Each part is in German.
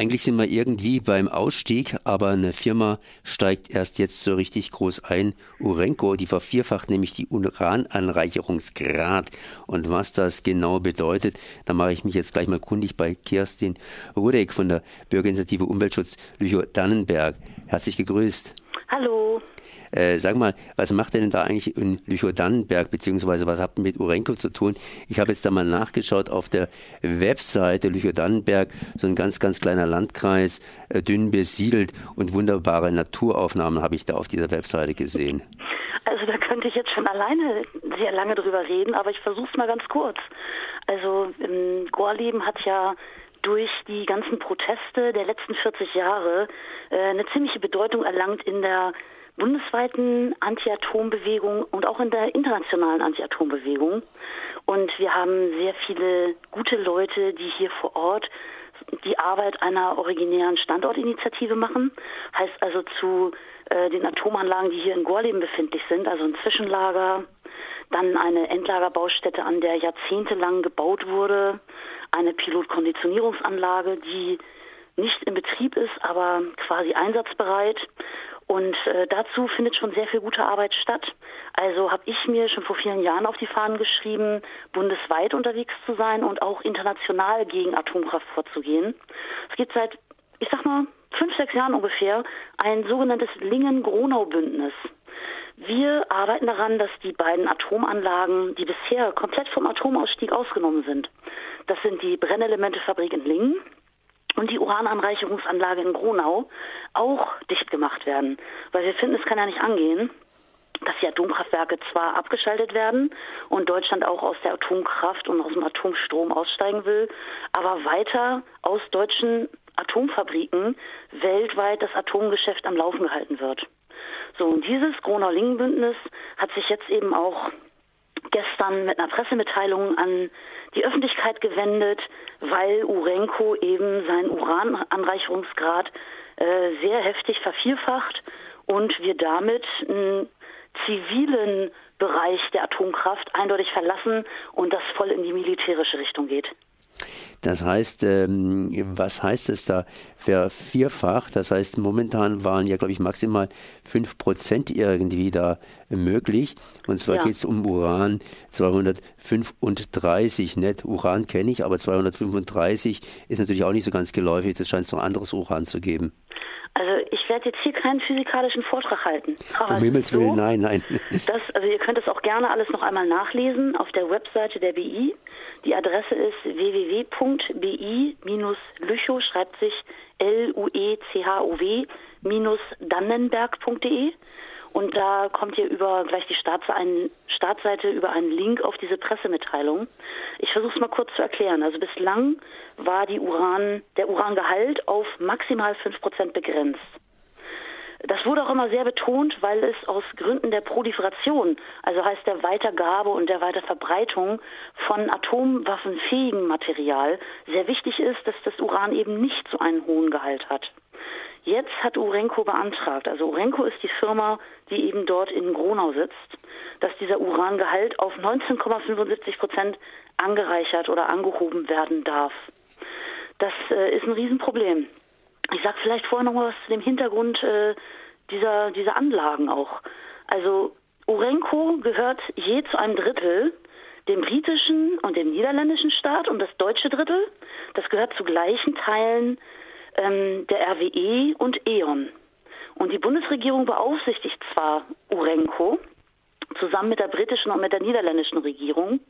Eigentlich sind wir irgendwie beim Ausstieg, aber eine Firma steigt erst jetzt so richtig groß ein. Urenco, die vervierfacht nämlich die Urananreicherungsgrad. Und was das genau bedeutet, da mache ich mich jetzt gleich mal kundig bei Kerstin Rudek von der Bürgerinitiative Umweltschutz Lüchow-Dannenberg. Herzlich gegrüßt. Hallo. Äh, sag mal, was macht denn da eigentlich in Lüchow-Dannenberg, beziehungsweise was habt ihr mit Urenco zu tun? Ich habe jetzt da mal nachgeschaut auf der Webseite Lüchow-Dannenberg, so ein ganz, ganz kleiner Landkreis, äh, dünn besiedelt und wunderbare Naturaufnahmen habe ich da auf dieser Webseite gesehen. Also da könnte ich jetzt schon alleine sehr lange drüber reden, aber ich versuche es mal ganz kurz. Also ähm, Gorleben hat ja durch die ganzen Proteste der letzten 40 Jahre äh, eine ziemliche Bedeutung erlangt in der bundesweiten Anti-Atom-Bewegung und auch in der internationalen Anti-Atom-Bewegung. Und wir haben sehr viele gute Leute, die hier vor Ort die Arbeit einer originären Standortinitiative machen. Heißt also zu äh, den Atomanlagen, die hier in Gorleben befindlich sind, also ein Zwischenlager, dann eine Endlagerbaustätte, an der jahrzehntelang gebaut wurde, eine Pilotkonditionierungsanlage, die nicht in Betrieb ist, aber quasi einsatzbereit und äh, dazu findet schon sehr viel gute Arbeit statt. Also habe ich mir schon vor vielen Jahren auf die Fahnen geschrieben, bundesweit unterwegs zu sein und auch international gegen Atomkraft vorzugehen. Es gibt seit, ich sag mal, fünf, sechs Jahren ungefähr ein sogenanntes Lingen-Gronau-Bündnis. Wir arbeiten daran, dass die beiden Atomanlagen, die bisher komplett vom Atomausstieg ausgenommen sind, das sind die Brennelementefabrik in Lingen und die Urananreicherungsanlage in Gronau auch dicht gemacht werden. Weil wir finden, es kann ja nicht angehen, dass die Atomkraftwerke zwar abgeschaltet werden und Deutschland auch aus der Atomkraft und aus dem Atomstrom aussteigen will, aber weiter aus deutschen Atomfabriken weltweit das Atomgeschäft am Laufen gehalten wird. So, und dieses Gronau-Lingen-Bündnis hat sich jetzt eben auch gestern mit einer Pressemitteilung an die Öffentlichkeit gewendet, weil Urenco eben seinen Urananreicherungsgrad äh, sehr heftig vervielfacht und wir damit einen zivilen Bereich der Atomkraft eindeutig verlassen und das voll in die militärische Richtung geht. Das heißt, ähm, was heißt es da? Vervierfacht, das heißt, momentan waren ja, glaube ich, maximal 5% irgendwie da möglich. Und zwar ja. geht es um Uran 235. Nicht Uran kenne ich, aber 235 ist natürlich auch nicht so ganz geläufig. Das scheint es noch anderes Uran zu geben. Also ich werde jetzt hier keinen physikalischen Vortrag halten. Aber um Himmels Willen, so, nein, nein. Das, also ihr könnt es auch gerne alles noch einmal nachlesen auf der Webseite der BI. Die Adresse ist www.bi-lüchow, schreibt sich L-U-E-C-H-O-W, dannenberg.de. Und da kommt ihr über gleich die Startseite über einen Link auf diese Pressemitteilung. Ich versuche es mal kurz zu erklären. Also bislang war Uran, der Urangehalt auf maximal 5% begrenzt. Das wurde auch immer sehr betont, weil es aus Gründen der Proliferation, also heißt der Weitergabe und der Weiterverbreitung von atomwaffenfähigem Material, sehr wichtig ist, dass das Uran eben nicht so einen hohen Gehalt hat. Jetzt hat Urenco beantragt, also Urenco ist die Firma, die eben dort in Gronau sitzt, dass dieser Urangehalt auf 19,75 Prozent angereichert oder angehoben werden darf. Das äh, ist ein Riesenproblem. Ich sage vielleicht vorher noch mal was zu dem Hintergrund äh, dieser, dieser Anlagen auch. Also Urenco gehört je zu einem Drittel dem britischen und dem niederländischen Staat und das deutsche Drittel, das gehört zu gleichen Teilen ähm, der RWE und E.ON. Und die Bundesregierung beaufsichtigt zwar Urenco zusammen mit der britischen und mit der niederländischen Regierung,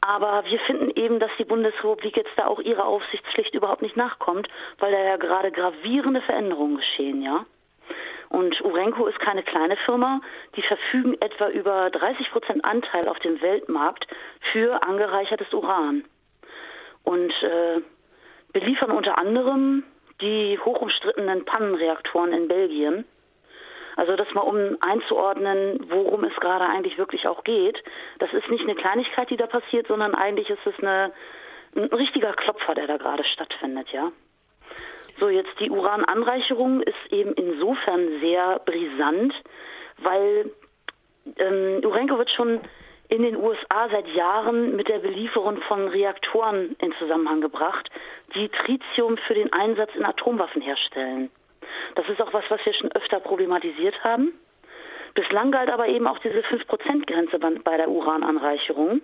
aber wir finden eben, dass die Bundesrepublik jetzt da auch ihrer Aufsichtspflicht überhaupt nicht nachkommt, weil da ja gerade gravierende Veränderungen geschehen, ja. Und Urenco ist keine kleine Firma. Die verfügen etwa über 30 Prozent Anteil auf dem Weltmarkt für angereichertes Uran. Und äh, beliefern unter anderem die hochumstrittenen Pannenreaktoren in Belgien. Also das mal um einzuordnen, worum es gerade eigentlich wirklich auch geht. Das ist nicht eine Kleinigkeit, die da passiert, sondern eigentlich ist es eine, ein richtiger Klopfer, der da gerade stattfindet, ja. So, jetzt die Urananreicherung ist eben insofern sehr brisant, weil ähm, Urenco wird schon in den USA seit Jahren mit der Belieferung von Reaktoren in Zusammenhang gebracht, die Tritium für den Einsatz in Atomwaffen herstellen. Das ist auch was, was wir schon öfter problematisiert haben. Bislang galt aber eben auch diese 5%-Grenze bei der Urananreicherung.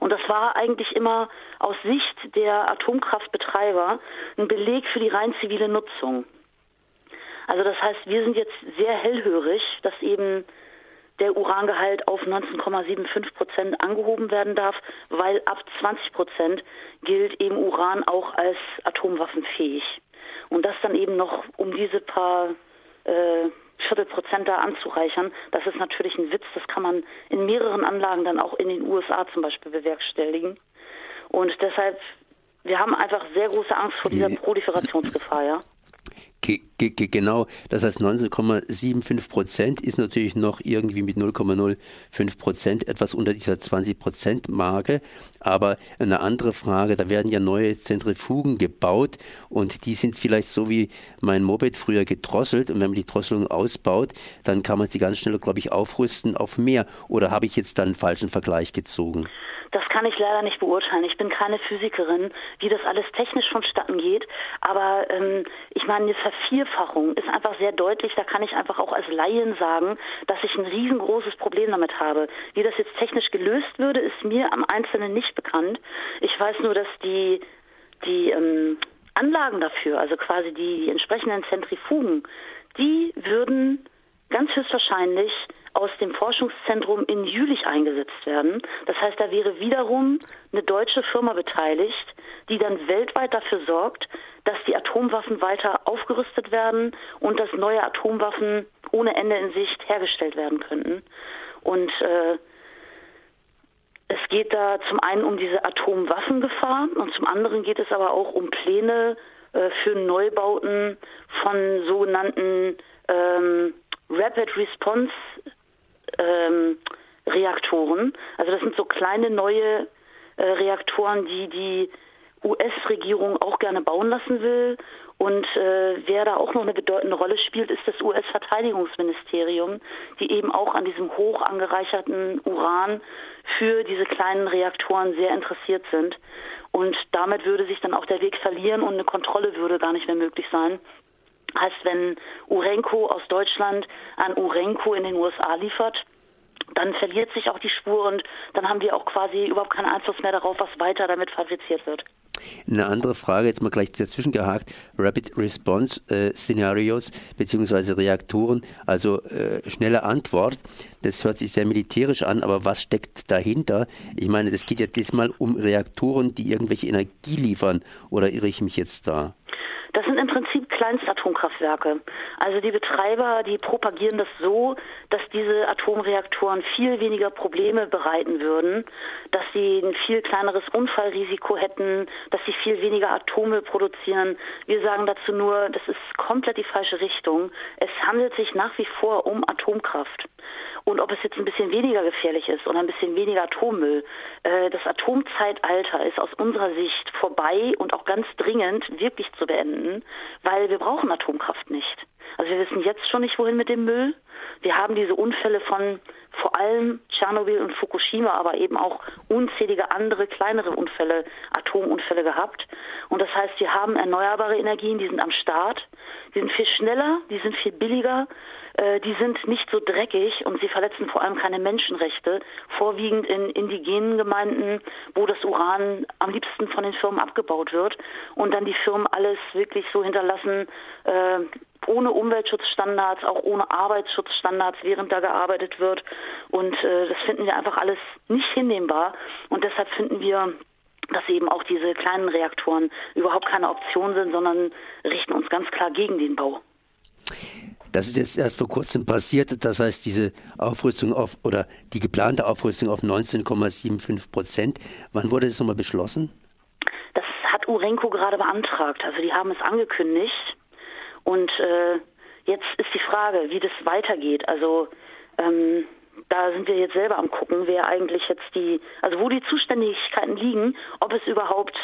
Und das war eigentlich immer aus Sicht der Atomkraftbetreiber ein Beleg für die rein zivile Nutzung. Also das heißt, wir sind jetzt sehr hellhörig, dass eben der Urangehalt auf 19,75 Prozent angehoben werden darf, weil ab 20 Prozent gilt eben Uran auch als atomwaffenfähig. Und das dann eben noch um diese paar äh, Viertelprozent da anzureichern, das ist natürlich ein Witz. Das kann man in mehreren Anlagen dann auch in den USA zum Beispiel bewerkstelligen. Und deshalb, wir haben einfach sehr große Angst vor dieser Proliferationsgefahr, ja. Genau, das heißt 19,75 Prozent ist natürlich noch irgendwie mit 0,05 Prozent etwas unter dieser 20 Prozent Marke. Aber eine andere Frage, da werden ja neue Zentrifugen gebaut und die sind vielleicht so wie mein Moped früher gedrosselt. Und wenn man die Drosselung ausbaut, dann kann man sie ganz schnell, glaube ich, aufrüsten auf mehr. Oder habe ich jetzt dann einen falschen Vergleich gezogen? Das kann ich leider nicht beurteilen. Ich bin keine Physikerin, wie das alles technisch vonstatten geht. Aber ähm, ich meine, eine Vervierfachung ist einfach sehr deutlich. Da kann ich einfach auch als Laien sagen, dass ich ein riesengroßes Problem damit habe. Wie das jetzt technisch gelöst würde, ist mir am Einzelnen nicht bekannt. Ich weiß nur, dass die, die ähm, Anlagen dafür, also quasi die, die entsprechenden Zentrifugen, die würden ganz höchstwahrscheinlich aus dem Forschungszentrum in Jülich eingesetzt werden. Das heißt, da wäre wiederum eine deutsche Firma beteiligt, die dann weltweit dafür sorgt, dass die Atomwaffen weiter aufgerüstet werden und dass neue Atomwaffen ohne Ende in Sicht hergestellt werden könnten. Und äh, es geht da zum einen um diese Atomwaffengefahr und zum anderen geht es aber auch um Pläne äh, für Neubauten von sogenannten ähm, Rapid Response ähm, Reaktoren. Also das sind so kleine neue äh, Reaktoren, die die US-Regierung auch gerne bauen lassen will. Und äh, wer da auch noch eine bedeutende Rolle spielt, ist das US-Verteidigungsministerium, die eben auch an diesem hoch angereicherten Uran für diese kleinen Reaktoren sehr interessiert sind. Und damit würde sich dann auch der Weg verlieren und eine Kontrolle würde gar nicht mehr möglich sein. Heißt, wenn Urenco aus Deutschland an Urenco in den USA liefert, dann verliert sich auch die Spur und dann haben wir auch quasi überhaupt keinen Einfluss mehr darauf, was weiter damit fabriziert wird. Eine andere Frage, jetzt mal gleich dazwischen gehakt, Rapid Response äh, Szenarios beziehungsweise Reaktoren, also äh, schnelle Antwort, das hört sich sehr militärisch an, aber was steckt dahinter? Ich meine, das geht ja diesmal um Reaktoren, die irgendwelche Energie liefern, oder irre ich mich jetzt da? Das sind im Kleinstatomkraftwerke. Also die Betreiber, die propagieren das so, dass diese Atomreaktoren viel weniger Probleme bereiten würden, dass sie ein viel kleineres Unfallrisiko hätten, dass sie viel weniger Atome produzieren. Wir sagen dazu nur, das ist komplett die falsche Richtung. Es handelt sich nach wie vor um Atomkraft. Und ob es jetzt ein bisschen weniger gefährlich ist oder ein bisschen weniger Atommüll, äh, das Atomzeitalter ist aus unserer Sicht vorbei und auch ganz dringend wirklich zu beenden, weil wir brauchen Atomkraft nicht. Also wir wissen jetzt schon nicht, wohin mit dem Müll. Wir haben diese Unfälle von vor allem Tschernobyl und Fukushima, aber eben auch unzählige andere kleinere Unfälle, Atomunfälle gehabt. Und das heißt, wir haben erneuerbare Energien, die sind am Start, die sind viel schneller, die sind viel billiger die sind nicht so dreckig und sie verletzen vor allem keine Menschenrechte, vorwiegend in indigenen Gemeinden, wo das Uran am liebsten von den Firmen abgebaut wird und dann die Firmen alles wirklich so hinterlassen, äh, ohne Umweltschutzstandards, auch ohne Arbeitsschutzstandards, während da gearbeitet wird. Und äh, das finden wir einfach alles nicht hinnehmbar. Und deshalb finden wir, dass eben auch diese kleinen Reaktoren überhaupt keine Option sind, sondern richten uns ganz klar gegen den Bau. Das ist jetzt erst vor kurzem passiert. Das heißt, diese Aufrüstung auf oder die geplante Aufrüstung auf 19,75 Prozent. Wann wurde das nochmal beschlossen? Das hat Urenco gerade beantragt. Also die haben es angekündigt. Und äh, jetzt ist die Frage, wie das weitergeht. Also ähm, da sind wir jetzt selber am gucken, wer eigentlich jetzt die, also wo die Zuständigkeiten liegen, ob es überhaupt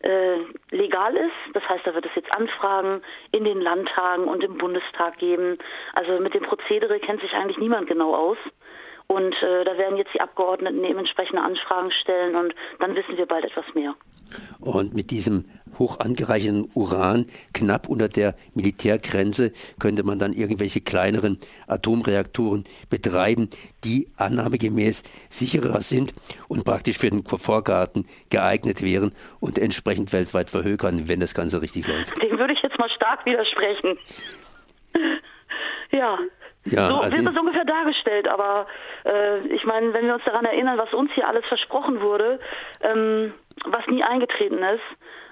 äh, legal ist. Das heißt, da wird es jetzt Anfragen in den Landtagen und im Bundestag geben. Also mit dem Prozedere kennt sich eigentlich niemand genau aus. Und äh, da werden jetzt die Abgeordneten eben entsprechende Anfragen stellen und dann wissen wir bald etwas mehr. Und mit diesem hoch angereicherten Uran knapp unter der Militärgrenze könnte man dann irgendwelche kleineren Atomreaktoren betreiben, die annahmegemäß sicherer sind und praktisch für den Vorgarten geeignet wären und entsprechend weltweit verhökern, wenn das Ganze richtig läuft. Dem würde ich jetzt mal stark widersprechen. ja. Ja, so also wird es ungefähr dargestellt, aber äh, ich meine, wenn wir uns daran erinnern, was uns hier alles versprochen wurde, ähm, was nie eingetreten ist.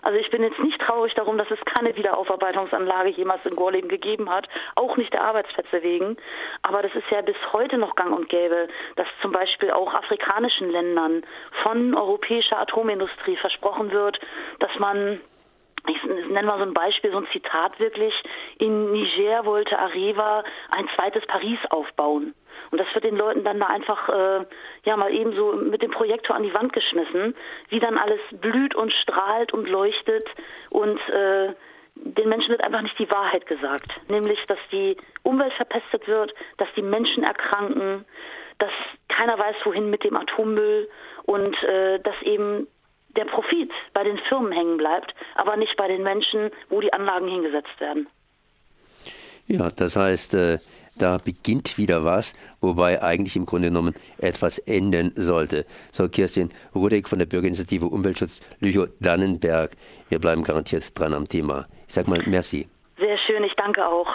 Also ich bin jetzt nicht traurig darum, dass es keine Wiederaufarbeitungsanlage jemals in Gorleben gegeben hat, auch nicht der Arbeitsplätze wegen. Aber das ist ja bis heute noch gang und gäbe, dass zum Beispiel auch afrikanischen Ländern von europäischer Atomindustrie versprochen wird, dass man ich nenne mal so ein Beispiel, so ein Zitat wirklich. In Niger wollte Areva ein zweites Paris aufbauen. Und das wird den Leuten dann da einfach äh, ja mal eben so mit dem Projektor an die Wand geschmissen, wie dann alles blüht und strahlt und leuchtet und äh, den Menschen wird einfach nicht die Wahrheit gesagt, nämlich dass die Umwelt verpestet wird, dass die Menschen erkranken, dass keiner weiß, wohin mit dem Atommüll und äh, dass eben der Profit bei den Firmen hängen bleibt, aber nicht bei den Menschen, wo die Anlagen hingesetzt werden. Ja, das heißt, äh, da beginnt wieder was, wobei eigentlich im Grunde genommen etwas enden sollte. So, Kirstin Rudek von der Bürgerinitiative Umweltschutz Lüchow-Dannenberg. Wir bleiben garantiert dran am Thema. Ich sag mal, merci. Sehr schön, ich danke auch.